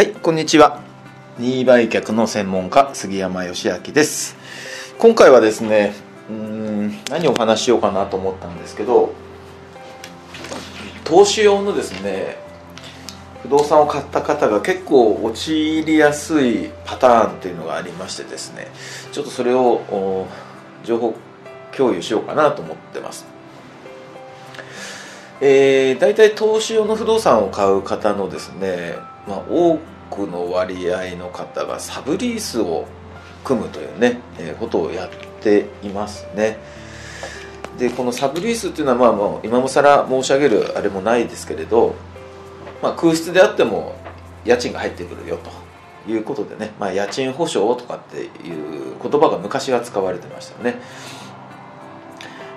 はいこんにちは。任意売却の専門家杉山義明です。今回はですねうん何をお話ししようかなと思ったんですけど投資用のですね不動産を買った方が結構陥りやすいパターンっていうのがありましてですねちょっとそれを情報共有しようかなと思ってます。えー、大体投資用の不動産を買う方のですね、まあ、多くの割合の方がサブリースを組むというね、えー、ことをやっていますね。でこのサブリースっていうのはまあもう今も更申し上げるあれもないですけれど、まあ、空室であっても家賃が入ってくるよと。いうことでね、まあ、家賃保証とかっていう言葉が昔は使われてましたよね。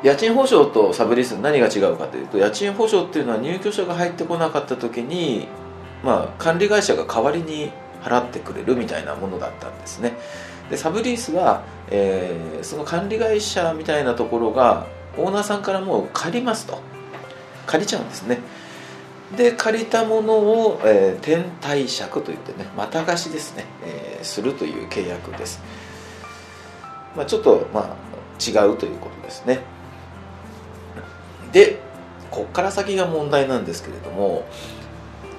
家賃保証とサブリース何が違うかというと家賃保証っていうのは入居者が入ってこなかった時に、まあ、管理会社が代わりに払ってくれるみたいなものだったんですね。でサブリースは、えー、その管理会社みたいなところがオーナーさんからもう借りますと。借りちゃうんですね。で借りたものを、えー、転貸借といってねまた貸しですね、えー、するという契約です、まあ、ちょっとまあ違うということですね。でこっから先が問題なんですけれども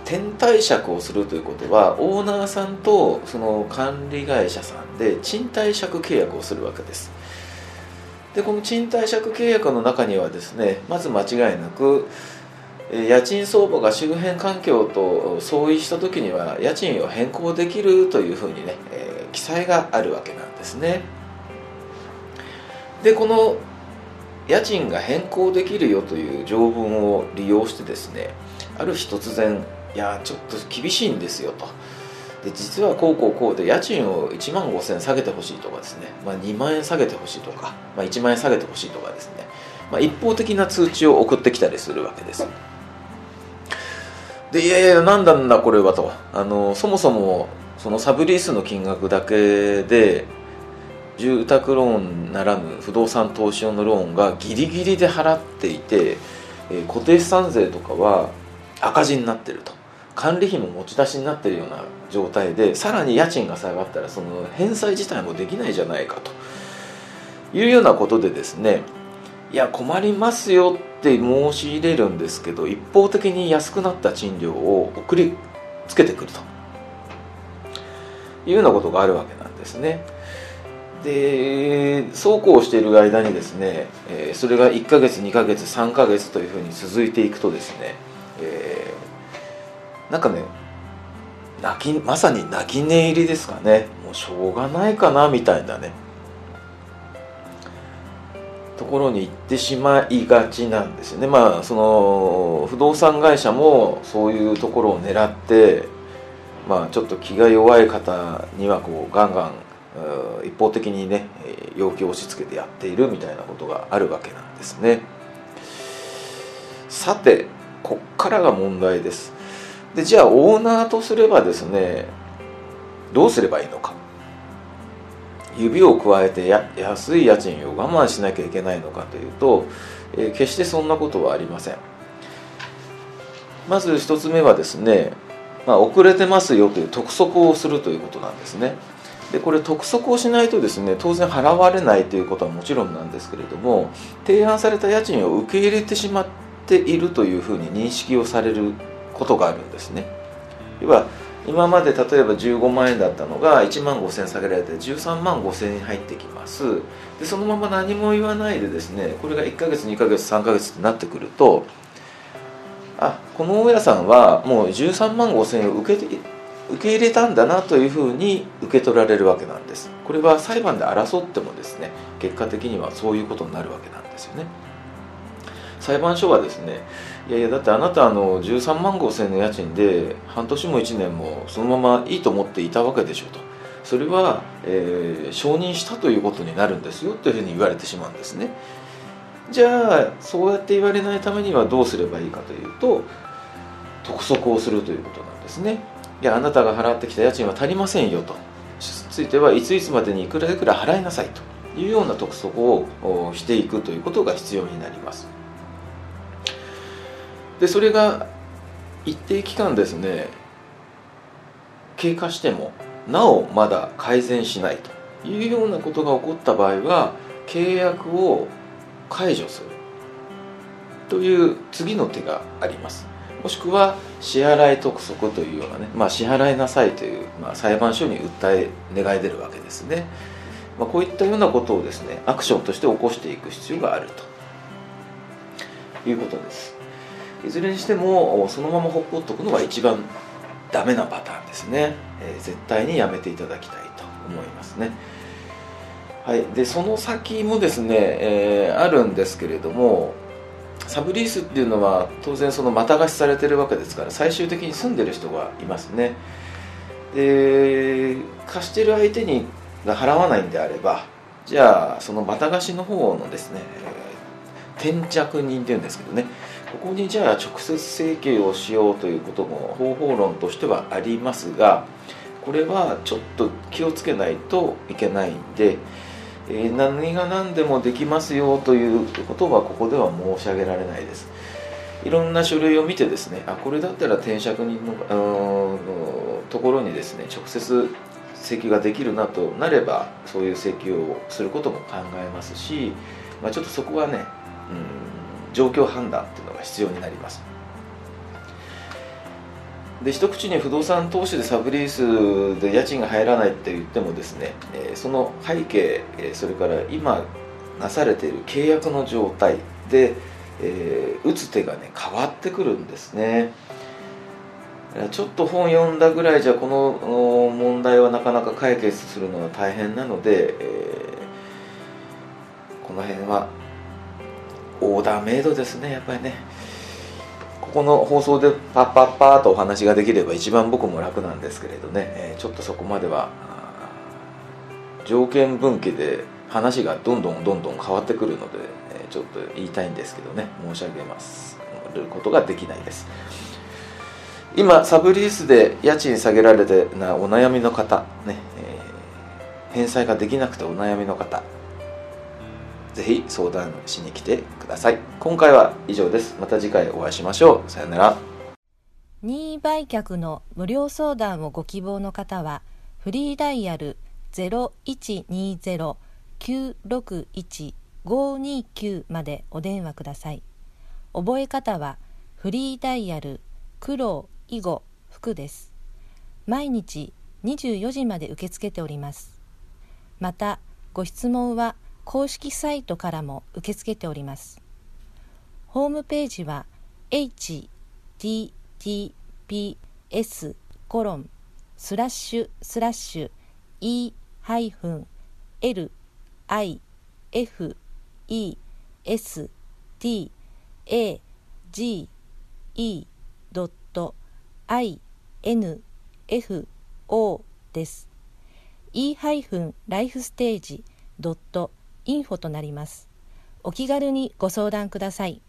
転貸借をするということはオーナーさんとその管理会社さんで賃貸借契約をするわけです。でこの賃貸借契約の中にはですねまず間違いなく家賃相場が周辺環境と相違した時には家賃を変更できるというふうにね、えー、記載があるわけなんですね。でこの家賃が変更できるよという条文を利用してですねある日突然いやちょっと厳しいんですよと。で実はこうこうこうで家賃を1万5000円下げてほしいとかですね、まあ、2万円下げてほしいとか、まあ、1万円下げてほしいとかですね、まあ、一方的な通知を送ってきたりするわけです。でいやいや何なんだこれはと。あのそもそもそのサブリースの金額だけで住宅ローンならぬ不動産投資用のローンがギリギリで払っていて、え、固定資産税とかは赤字になってると。管理費も持ち出しになってるような状態でさらに家賃が下がったらその返済自体もできないじゃないかというようなことでですねいや困りますよって申し入れるんですけど一方的に安くなった賃料を送りつけてくるというようなことがあるわけなんですね。でそうこうしている間にですね、え、それが1ヶ月2ヶ月3ヶ月というふうに続いていくとですね、えー、なんかね泣きまさに泣き寝入りですかね。もうしょうがないかなみたいなね。ところに行ってしまいがちなんですよね。まあその不動産会社もそういうところを狙ってまあちょっと気が弱い方にはこうガンガン一方的にね要求を押し付けてやっているみたいなことがあるわけなんですね。さてこっからが問題です。でじゃあオーナーとすればですねどうすればいいのか。指を加えて安い家賃を我慢しなきゃいけないのかというと、えー、決してそんなことはありません。まず一つ目はですね、まあ、遅れてますよという督促をするということなんですね。でこれ督促をしないとですね当然払われないということはもちろんなんですけれども提案された家賃を受け入れてしまっているというふうに認識をされることがあるんですね。要は今まで例えば15万円だったのが1万5000円下げられて13万5000円に入ってきます。でそのまま何も言わないでですねこれが1ヶ月2ヶ月3ヶ月ってなってくるとあこの大家さんはもう13万5000円を受けて受け入れたんだなというふうに受け取られるわけなんです。これは裁判で争ってもですね結果的にはそういうことになるわけなんですよね。裁判所はですねいやいやだってあなたあの13万5千円の家賃で半年も1年もそのままいいと思っていたわけでしょうと。それは、えー、承認したということになるんですよというふうに言われてしまうんですね。じゃあそうやって言われないためにはどうすればいいかというと督促をするということなんですね。いやあなたが払ってきた家賃は足りませんよと。ついてはいついつまでにいくらいくら払いなさいというような督促をしていくということが必要になります。でそれが一定期間ですね経過してもなおまだ改善しないというようなことが起こった場合は契約を解除する。という次の手があります。もしくは支払い督促というようなね、まあ、支払いなさいという、まあ、裁判所に訴え願い出るわけですね、まあ、こういったようなことをですねアクションとして起こしていく必要があるということです。いずれにしてもそのままほっぽっとくのが一番ダメなパターンですね、えー、絶対にやめていただきたいと思いますね。はい、でその先もですね、えー、あるんですけれどもサブリースっていうのは当然そのまた貸しされてるわけですから最終的に住んでる人がいますね。で貸してる相手にが払わないんであればじゃあそのまた貸しの方のですね、えー、転着人っていうんですけどねここにじゃあ直接請求をしようということも方法論としてはありますがこれはちょっと気をつけないといけないんでえ何が何でもできますよということはここでは申し上げられないです。いろんな書類を見てですねあこれだったら転借人のところにですね直接請求ができるなとなればそういう請求をすることも考えますし、まあ、ちょっとそこはね、うん、状況判断っていうのが必要になります。で一口に不動産投資でサブリースで家賃が入らないって言ってもですね、え、その背景、え、それから今なされている契約の状態で、えー、打つ手がね変わってくるんですね。ちょっと本読んだぐらいじゃこの問題はなかなか解決するのは大変なので、えー、この辺はオーダーメイドですねやっぱりね。ここの放送でパッパッパーとお話ができれば一番僕も楽なんですけれどね、えー、ちょっとそこまでは条件分岐で話がどんどんどんどん変わってくるので、えー、ちょっと言いたいんですけどね。申し上げますることができないです。今サブリースで家賃下げられてなお悩みの方ね、えー、返済ができなくてお悩みの方ぜひ相談しに来てください。今回は以上です。また次回お会いしましょう。さよなら。任意売却の無料相談をご希望の方は、フリーダイヤル0120-961-529までお電話ください。覚え方は、フリーダイヤル黒囲碁福です。毎日24時まで受け付けております。また、ご質問は、公式サイトからも受け付けております。ホームページは https コロンスラッシュスラッシュ e ハイフン l i f e s t a g e ドット i n f o です。e ハイフンライフステージドットインフォとなります。お気軽にご相談ください。